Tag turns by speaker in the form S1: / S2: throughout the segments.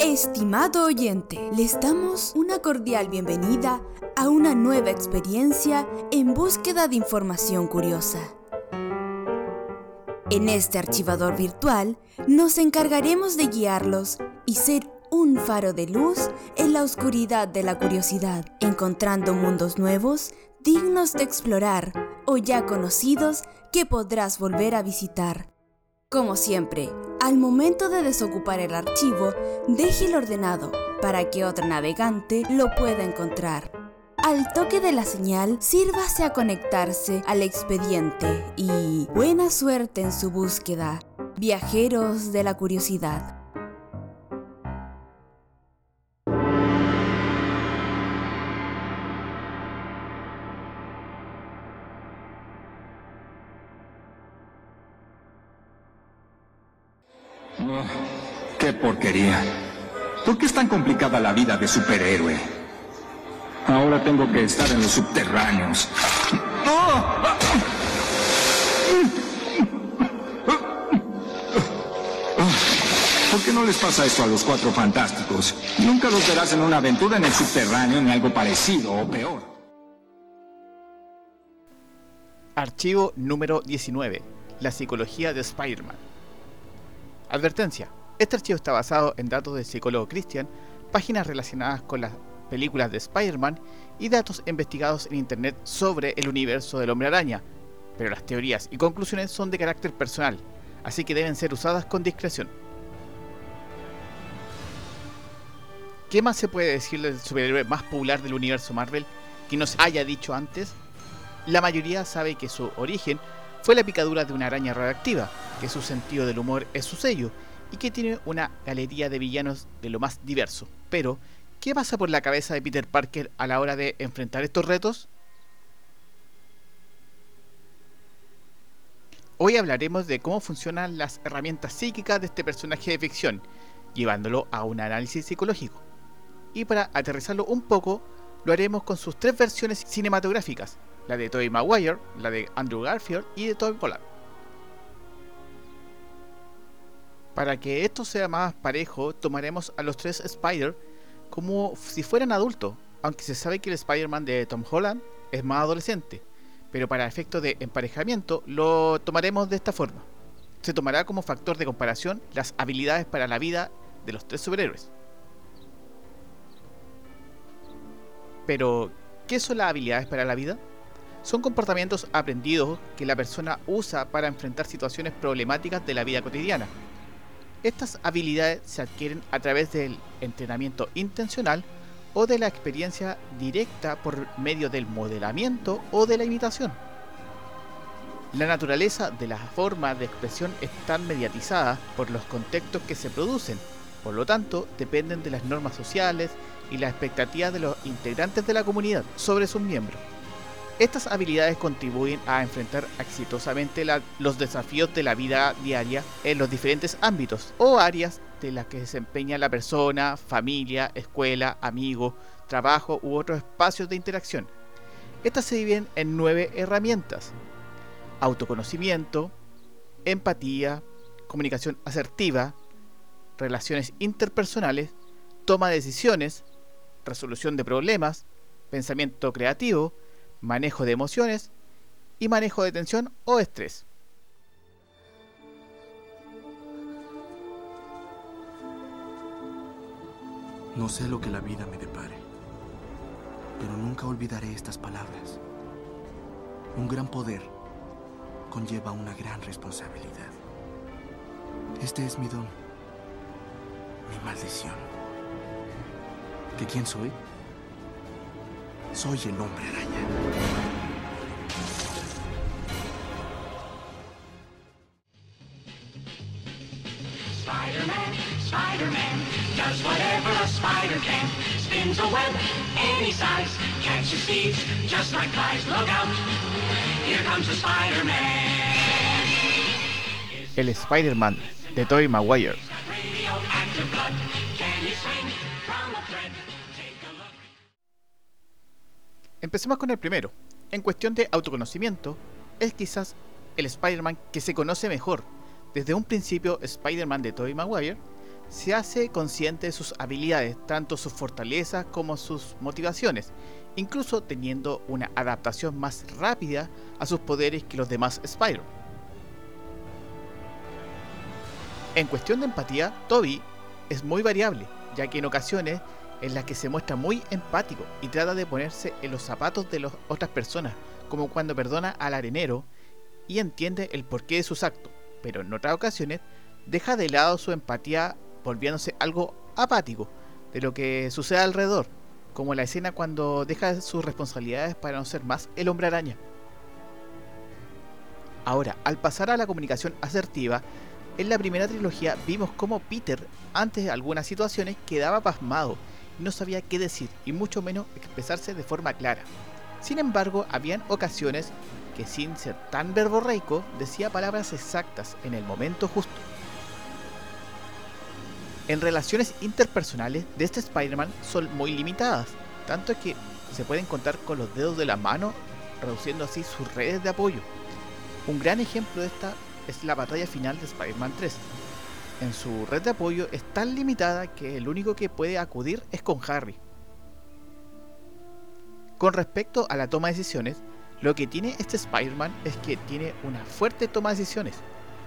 S1: Estimado oyente, les damos una cordial bienvenida a una nueva experiencia en búsqueda de información curiosa. En este archivador virtual nos encargaremos de guiarlos y ser un faro de luz en la oscuridad de la curiosidad, encontrando mundos nuevos dignos de explorar o ya conocidos que podrás volver a visitar. Como siempre, al momento de desocupar el archivo, déjelo ordenado para que otro navegante lo pueda encontrar. Al toque de la señal, sírvase a conectarse al expediente y buena suerte en su búsqueda, viajeros de la curiosidad.
S2: ¿Por qué es tan complicada la vida de superhéroe? Ahora tengo que estar en los subterráneos. ¿Por qué no les pasa esto a los cuatro fantásticos? Nunca los verás en una aventura en el subterráneo ni algo parecido o peor.
S3: Archivo número 19. La psicología de Spider-Man. Advertencia. Este archivo está basado en datos del psicólogo Christian, páginas relacionadas con las películas de Spider-Man y datos investigados en Internet sobre el universo del hombre araña, pero las teorías y conclusiones son de carácter personal, así que deben ser usadas con discreción. ¿Qué más se puede decir del superhéroe más popular del universo Marvel que no se haya dicho antes? La mayoría sabe que su origen fue la picadura de una araña radioactiva, que su sentido del humor es su sello y que tiene una galería de villanos de lo más diverso. Pero, ¿qué pasa por la cabeza de Peter Parker a la hora de enfrentar estos retos? Hoy hablaremos de cómo funcionan las herramientas psíquicas de este personaje de ficción, llevándolo a un análisis psicológico. Y para aterrizarlo un poco, lo haremos con sus tres versiones cinematográficas, la de Tobey Maguire, la de Andrew Garfield y de Tom Holland. Para que esto sea más parejo, tomaremos a los tres Spider como si fueran adultos, aunque se sabe que el Spider-Man de Tom Holland es más adolescente, pero para efectos de emparejamiento lo tomaremos de esta forma. Se tomará como factor de comparación las habilidades para la vida de los tres superhéroes. Pero, ¿qué son las habilidades para la vida? Son comportamientos aprendidos que la persona usa para enfrentar situaciones problemáticas de la vida cotidiana. Estas habilidades se adquieren a través del entrenamiento intencional o de la experiencia directa por medio del modelamiento o de la imitación. La naturaleza de la forma de expresión está mediatizada por los contextos que se producen, por lo tanto dependen de las normas sociales y las expectativas de los integrantes de la comunidad sobre sus miembros. Estas habilidades contribuyen a enfrentar exitosamente los desafíos de la vida diaria en los diferentes ámbitos o áreas de las que desempeña la persona, familia, escuela, amigo, trabajo u otros espacios de interacción. Estas se dividen en nueve herramientas. Autoconocimiento, empatía, comunicación asertiva, relaciones interpersonales, toma de decisiones, resolución de problemas, pensamiento creativo, manejo de emociones y manejo de tensión o estrés.
S4: No sé lo que la vida me depare, pero nunca olvidaré estas palabras. Un gran poder conlleva una gran responsabilidad. Este es mi don, mi maldición. ¿Que quién soy? Soy el hombre araña.
S5: Spider-Man, Spider-Man, does whatever a spider can. Spins a web any size, catches thieves just like flies. Look out, here comes the Spider-Man.
S3: El Spider-Man de Tobey Maguire. Empecemos con el primero. En cuestión de autoconocimiento, es quizás el Spider-Man que se conoce mejor. Desde un principio, Spider-Man de Tobey Maguire se hace consciente de sus habilidades, tanto sus fortalezas como sus motivaciones, incluso teniendo una adaptación más rápida a sus poderes que los demás Spyro. En cuestión de empatía, Toby es muy variable, ya que en ocasiones en las que se muestra muy empático y trata de ponerse en los zapatos de las otras personas, como cuando perdona al arenero y entiende el porqué de sus actos, pero en otras ocasiones deja de lado su empatía volviéndose algo apático de lo que sucede alrededor, como la escena cuando deja sus responsabilidades para no ser más el hombre araña. Ahora, al pasar a la comunicación asertiva, en la primera trilogía vimos cómo Peter, antes de algunas situaciones, quedaba pasmado no sabía qué decir y mucho menos expresarse de forma clara. Sin embargo, habían ocasiones que sin ser tan verborreico decía palabras exactas en el momento justo. En relaciones interpersonales de este Spider-Man son muy limitadas, tanto que se pueden contar con los dedos de la mano, reduciendo así sus redes de apoyo. Un gran ejemplo de esta es la batalla final de Spider-Man 3. En su red de apoyo es tan limitada que el único que puede acudir es con Harry. Con respecto a la toma de decisiones, lo que tiene este Spider-Man es que tiene una fuerte toma de decisiones.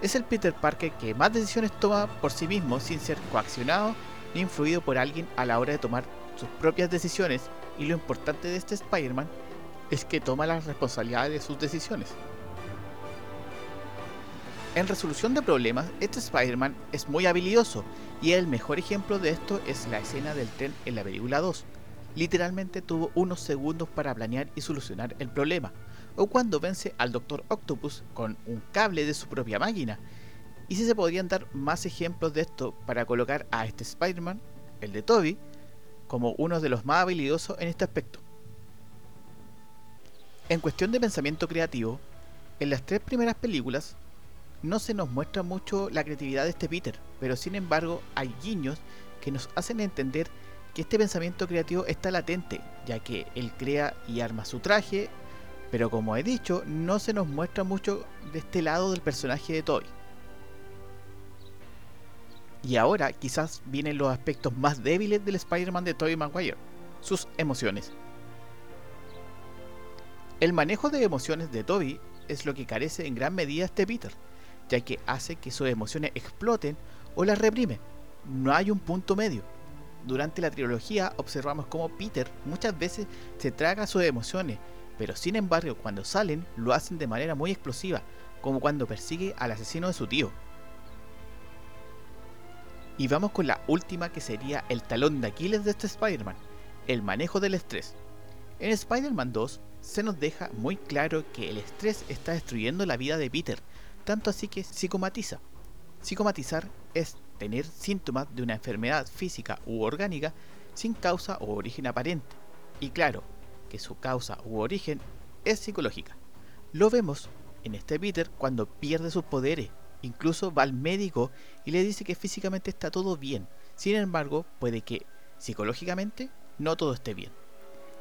S3: Es el Peter Parker que más decisiones toma por sí mismo sin ser coaccionado ni influido por alguien a la hora de tomar sus propias decisiones y lo importante de este Spider-Man es que toma las responsabilidades de sus decisiones. En resolución de problemas, este Spider-Man es muy habilidoso y el mejor ejemplo de esto es la escena del tren en la película 2. Literalmente tuvo unos segundos para planear y solucionar el problema, o cuando vence al Dr. Octopus con un cable de su propia máquina. Y si se podrían dar más ejemplos de esto para colocar a este Spider-Man, el de Toby, como uno de los más habilidosos en este aspecto. En cuestión de pensamiento creativo, en las tres primeras películas no se nos muestra mucho la creatividad de este Peter, pero sin embargo hay guiños que nos hacen entender que este pensamiento creativo está latente, ya que él crea y arma su traje, pero como he dicho, no se nos muestra mucho de este lado del personaje de Toy. Y ahora quizás vienen los aspectos más débiles del Spider-Man de Tobey Maguire, sus emociones. El manejo de emociones de Toby es lo que carece en gran medida este Peter ya que hace que sus emociones exploten o las reprime. No hay un punto medio. Durante la trilogía observamos cómo Peter muchas veces se traga sus emociones, pero sin embargo cuando salen lo hacen de manera muy explosiva, como cuando persigue al asesino de su tío. Y vamos con la última que sería el talón de Aquiles de este Spider-Man, el manejo del estrés. En Spider-Man 2 se nos deja muy claro que el estrés está destruyendo la vida de Peter, tanto así que psicomatiza. Psicomatizar es tener síntomas de una enfermedad física u orgánica sin causa o origen aparente. Y claro, que su causa u origen es psicológica. Lo vemos en este Peter cuando pierde sus poderes. Incluso va al médico y le dice que físicamente está todo bien. Sin embargo, puede que psicológicamente no todo esté bien.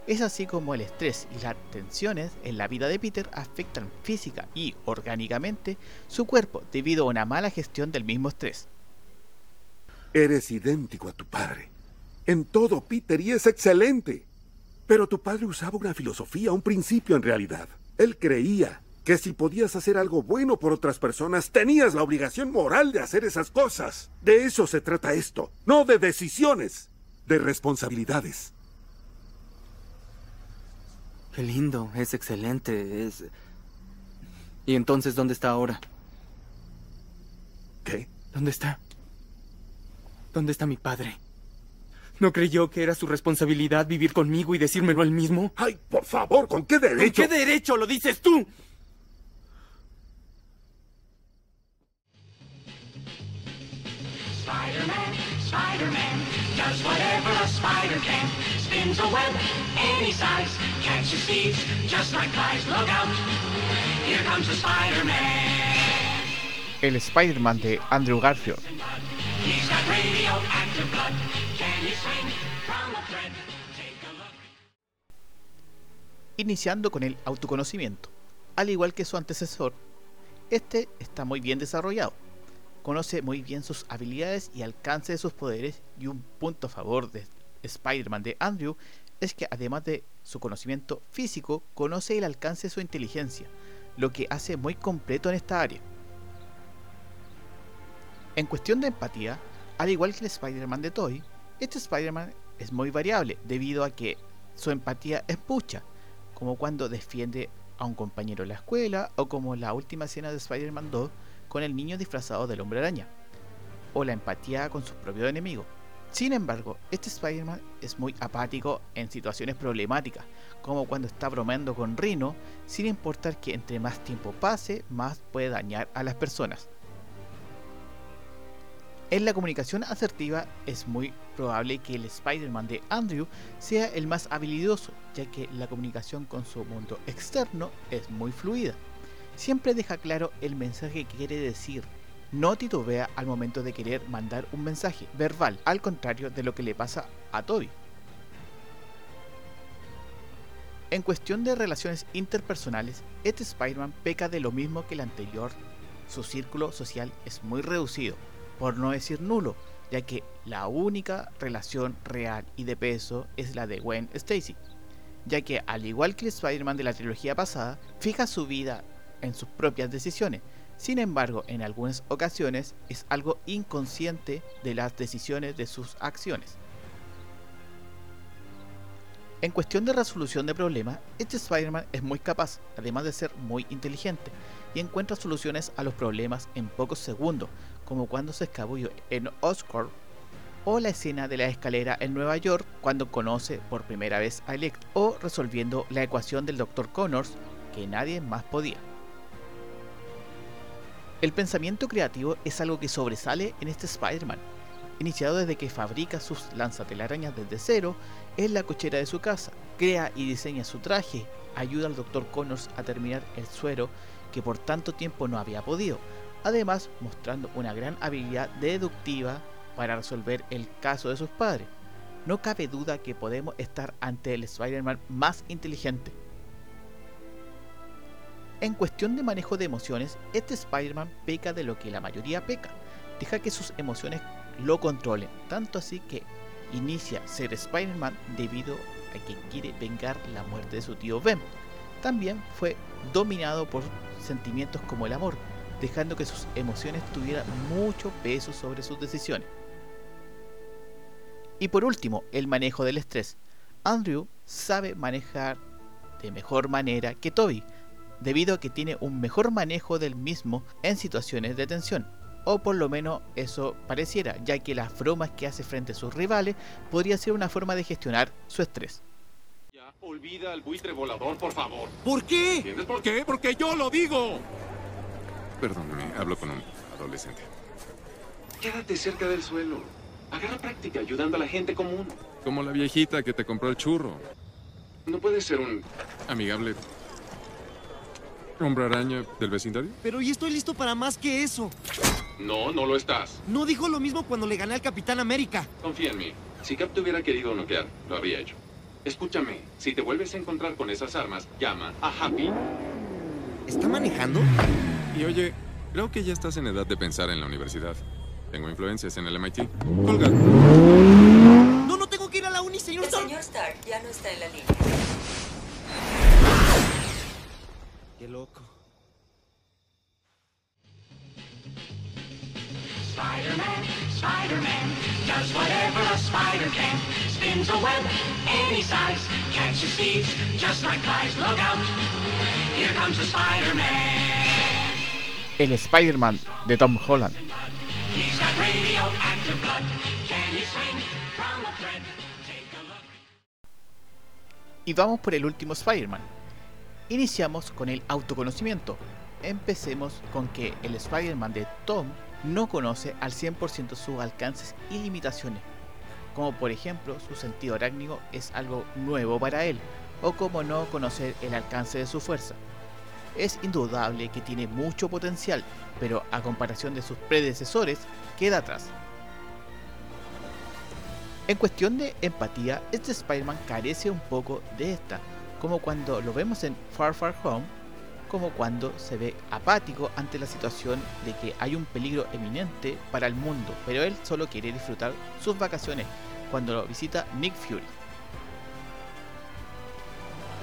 S3: Es así como el estrés y las tensiones en la vida de Peter afectan física y orgánicamente su cuerpo debido a una mala gestión del mismo estrés.
S6: Eres idéntico a tu padre. En todo, Peter, y es excelente. Pero tu padre usaba una filosofía, un principio en realidad. Él creía que si podías hacer algo bueno por otras personas, tenías la obligación moral de hacer esas cosas. De eso se trata esto, no de decisiones, de responsabilidades.
S4: Qué lindo, es excelente, es... ¿Y entonces dónde está ahora?
S6: ¿Qué?
S4: ¿Dónde está? ¿Dónde está mi padre? ¿No creyó que era su responsabilidad vivir conmigo y decírmelo él mismo?
S6: Ay, por favor, ¿con qué derecho?
S4: ¿Con qué derecho lo dices tú?
S5: Spider-Man, Spider-Man, does whatever a spider can. Spins a web any size, catches thieves just like flies. Look out, here comes the Spider-Man.
S3: El Spider-Man de Andrew Garfield.
S5: He's got radioactive blood. Can he swing from a thread?
S3: Iniciando con el autoconocimiento. Al igual que su antecesor, este está muy bien desarrollado. conoce muy bien sus habilidades y alcance de sus poderes y un punto a favor de Spider-Man de Andrew es que además de su conocimiento físico, conoce el alcance de su inteligencia, lo que hace muy completo en esta área. En cuestión de empatía, al igual que el Spider-Man de Toy, este Spider-Man es muy variable debido a que su empatía es pucha, como cuando defiende a un compañero en la escuela o como la última escena de Spider-Man 2 con el niño disfrazado del hombre araña, o la empatía con su propio enemigo. Sin embargo, este Spider-Man es muy apático en situaciones problemáticas, como cuando está bromeando con Rhino, sin importar que entre más tiempo pase, más puede dañar a las personas. En la comunicación asertiva es muy probable que el Spider-Man de Andrew sea el más habilidoso, ya que la comunicación con su mundo externo es muy fluida. Siempre deja claro el mensaje que quiere decir. No titubea al momento de querer mandar un mensaje verbal, al contrario de lo que le pasa a Toby. En cuestión de relaciones interpersonales, este Spider-Man peca de lo mismo que el anterior. Su círculo social es muy reducido, por no decir nulo, ya que la única relación real y de peso es la de Gwen Stacy, ya que al igual que el Spider-Man de la trilogía pasada, fija su vida en sus propias decisiones. Sin embargo, en algunas ocasiones es algo inconsciente de las decisiones de sus acciones. En cuestión de resolución de problemas, este Spider-Man es muy capaz, además de ser muy inteligente, y encuentra soluciones a los problemas en pocos segundos, como cuando se escabulló en Oscorp o la escena de la escalera en Nueva York cuando conoce por primera vez a Electro, o resolviendo la ecuación del Dr. Connors que nadie más podía. El pensamiento creativo es algo que sobresale en este Spider-Man, iniciado desde que fabrica sus lanzatelarañas desde cero en la cochera de su casa, crea y diseña su traje, ayuda al Dr. Connors a terminar el suero que por tanto tiempo no había podido, además mostrando una gran habilidad deductiva para resolver el caso de sus padres. No cabe duda que podemos estar ante el Spider-Man más inteligente. En cuestión de manejo de emociones, este Spider-Man peca de lo que la mayoría peca, deja que sus emociones lo controlen, tanto así que inicia ser Spider-Man debido a que quiere vengar la muerte de su tío Ben. También fue dominado por sentimientos como el amor, dejando que sus emociones tuvieran mucho peso sobre sus decisiones. Y por último, el manejo del estrés. Andrew sabe manejar de mejor manera que Toby, debido a que tiene un mejor manejo del mismo en situaciones de tensión. O por lo menos eso pareciera, ya que las bromas que hace frente a sus rivales podría ser una forma de gestionar su estrés.
S7: Ya, olvida al buitre volador, por favor.
S8: ¿Por qué?
S7: ¿Entiendes por qué? Porque yo lo digo.
S9: Perdóname, hablo con un adolescente.
S7: Quédate cerca del suelo. Agarra práctica ayudando a la gente común.
S9: Como la viejita que te compró el churro.
S7: No puedes ser un...
S9: Amigable. Hombre araña del vecindario.
S8: Pero y estoy listo para más que eso.
S7: No, no lo estás.
S8: No dijo lo mismo cuando le gané al Capitán América.
S7: Confía en mí. Si Cap te hubiera querido noquear, lo habría hecho. Escúchame, si te vuelves a encontrar con esas armas, llama a Happy.
S8: ¿Está manejando?
S9: Y oye, creo que ya estás en edad de pensar en la universidad. Tengo influencias en el MIT. Colga.
S8: No, no tengo que ir a la uni, señor
S10: El
S8: Stark.
S10: señor Stark ya no está en la línea.
S8: Qué loco.
S5: Spider-Man, Spider-Man, does whatever a spider can. Spins a web any size, catches thieves just like flies. Look out, here comes the Spider-Man.
S3: El Spider-Man de Tom Holland.
S5: He's got radioactive blood. Can he swing from a thread? Take a look.
S3: Y vamos por el último Spider-Man. Iniciamos con el autoconocimiento. Empecemos con que el Spider-Man de Tom no conoce al 100% sus alcances y limitaciones, como por ejemplo su sentido arácnido es algo nuevo para él, o como no conocer el alcance de su fuerza. Es indudable que tiene mucho potencial, pero a comparación de sus predecesores, queda atrás. En cuestión de empatía, este Spider-Man carece un poco de esta, como cuando lo vemos en Far Far Home, como cuando se ve apático ante la situación de que hay un peligro eminente para el mundo, pero él solo quiere disfrutar sus vacaciones cuando lo visita Nick Fury.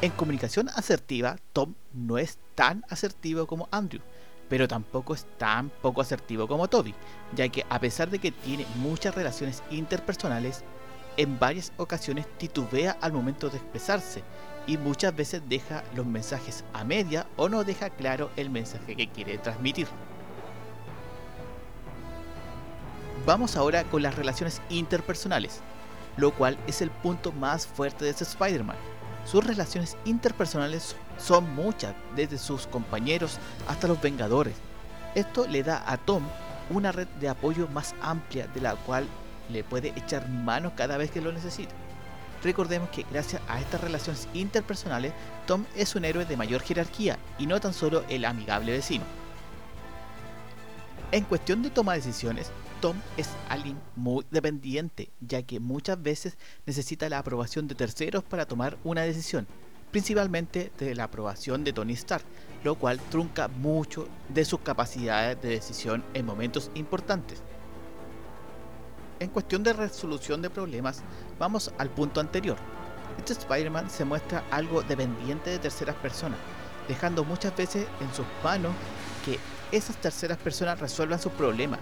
S3: En comunicación asertiva, Tom no es tan asertivo como Andrew, pero tampoco es tan poco asertivo como Toby, ya que a pesar de que tiene muchas relaciones interpersonales, en varias ocasiones titubea al momento de expresarse y muchas veces deja los mensajes a media o no deja claro el mensaje que quiere transmitir. Vamos ahora con las relaciones interpersonales, lo cual es el punto más fuerte de este Spider-Man. Sus relaciones interpersonales son muchas, desde sus compañeros hasta los Vengadores. Esto le da a Tom una red de apoyo más amplia de la cual le puede echar mano cada vez que lo necesita. Recordemos que gracias a estas relaciones interpersonales, Tom es un héroe de mayor jerarquía y no tan solo el amigable vecino. En cuestión de toma de decisiones, Tom es alguien muy dependiente, ya que muchas veces necesita la aprobación de terceros para tomar una decisión, principalmente de la aprobación de Tony Stark, lo cual trunca mucho de sus capacidades de decisión en momentos importantes. En cuestión de resolución de problemas, vamos al punto anterior. Este Spider-Man se muestra algo dependiente de terceras personas, dejando muchas veces en sus manos que esas terceras personas resuelvan sus problemas.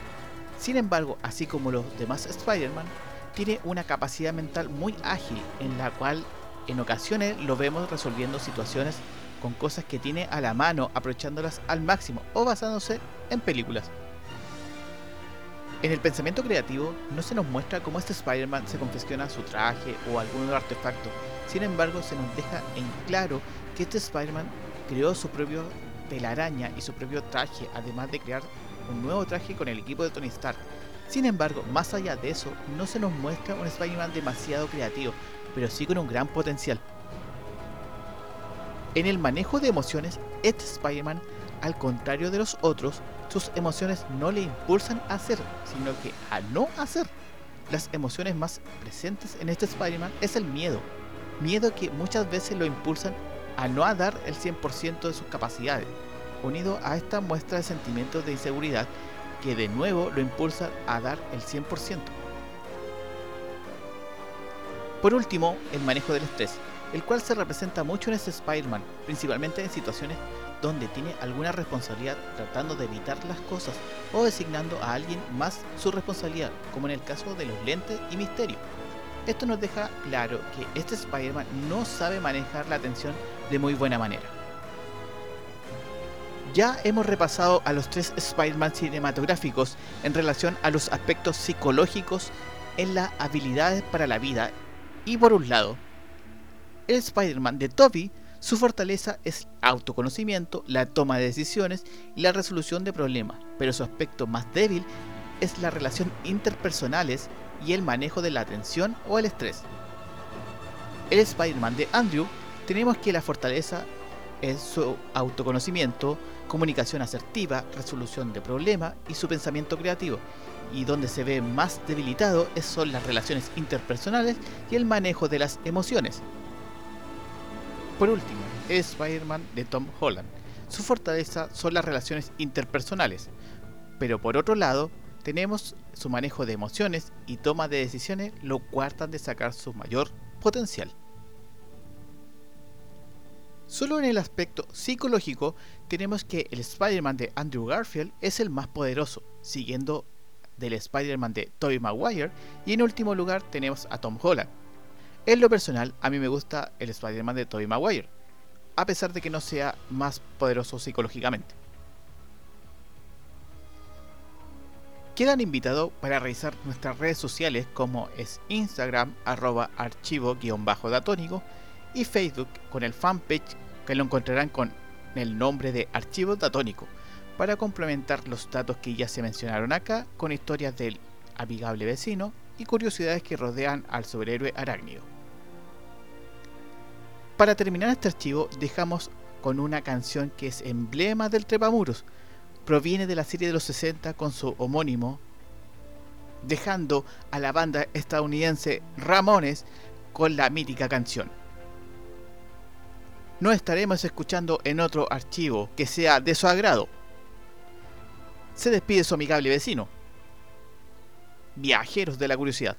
S3: Sin embargo, así como los demás Spider-Man, tiene una capacidad mental muy ágil en la cual en ocasiones lo vemos resolviendo situaciones con cosas que tiene a la mano, aprovechándolas al máximo o basándose en películas. En el pensamiento creativo no se nos muestra cómo este Spider-Man se confecciona su traje o algún artefacto, sin embargo se nos deja en claro que este Spider-Man creó su propio telaraña y su propio traje, además de crear un nuevo traje con el equipo de Tony Stark. Sin embargo, más allá de eso, no se nos muestra un Spider-Man demasiado creativo, pero sí con un gran potencial. En el manejo de emociones, este Spider-Man, al contrario de los otros, sus emociones no le impulsan a hacer, sino que a no hacer. Las emociones más presentes en este Spider-Man es el miedo. Miedo que muchas veces lo impulsan a no a dar el 100% de sus capacidades, unido a esta muestra de sentimientos de inseguridad que de nuevo lo impulsan a dar el 100%. Por último, el manejo del estrés, el cual se representa mucho en este Spider-Man, principalmente en situaciones donde tiene alguna responsabilidad tratando de evitar las cosas o designando a alguien más su responsabilidad, como en el caso de los lentes y Misterio. Esto nos deja claro que este Spider-Man no sabe manejar la atención de muy buena manera. Ya hemos repasado a los tres Spider-Man cinematográficos en relación a los aspectos psicológicos en las habilidades para la vida y por un lado, el Spider-Man de Toby su fortaleza es autoconocimiento, la toma de decisiones y la resolución de problemas, pero su aspecto más débil es la relación interpersonales y el manejo de la atención o el estrés. El Spider-Man de Andrew tenemos que la fortaleza es su autoconocimiento, comunicación asertiva, resolución de problemas y su pensamiento creativo. Y donde se ve más debilitado son las relaciones interpersonales y el manejo de las emociones. Por último, Spider-Man de Tom Holland. Su fortaleza son las relaciones interpersonales, pero por otro lado, tenemos su manejo de emociones y toma de decisiones, lo cuartan de sacar su mayor potencial. Solo en el aspecto psicológico tenemos que el Spider-Man de Andrew Garfield es el más poderoso, siguiendo del Spider-Man de Tobey Maguire y en último lugar tenemos a Tom Holland. En lo personal, a mí me gusta el Spider-Man de Tobey Maguire, a pesar de que no sea más poderoso psicológicamente. Quedan invitados para revisar nuestras redes sociales como es Instagram arroba archivo-datónico y Facebook con el fanpage que lo encontrarán con el nombre de Archivo Datónico para complementar los datos que ya se mencionaron acá con historias del amigable vecino y curiosidades que rodean al superhéroe arácnido. Para terminar este archivo dejamos con una canción que es emblema del trepamuros, proviene de la serie de los 60 con su homónimo, dejando a la banda estadounidense Ramones con la mítica canción.
S11: nos estaremos escuchando en otro archivo que sea de su agrado. Se despide su amigable vecino. Viajeros de la curiosidad.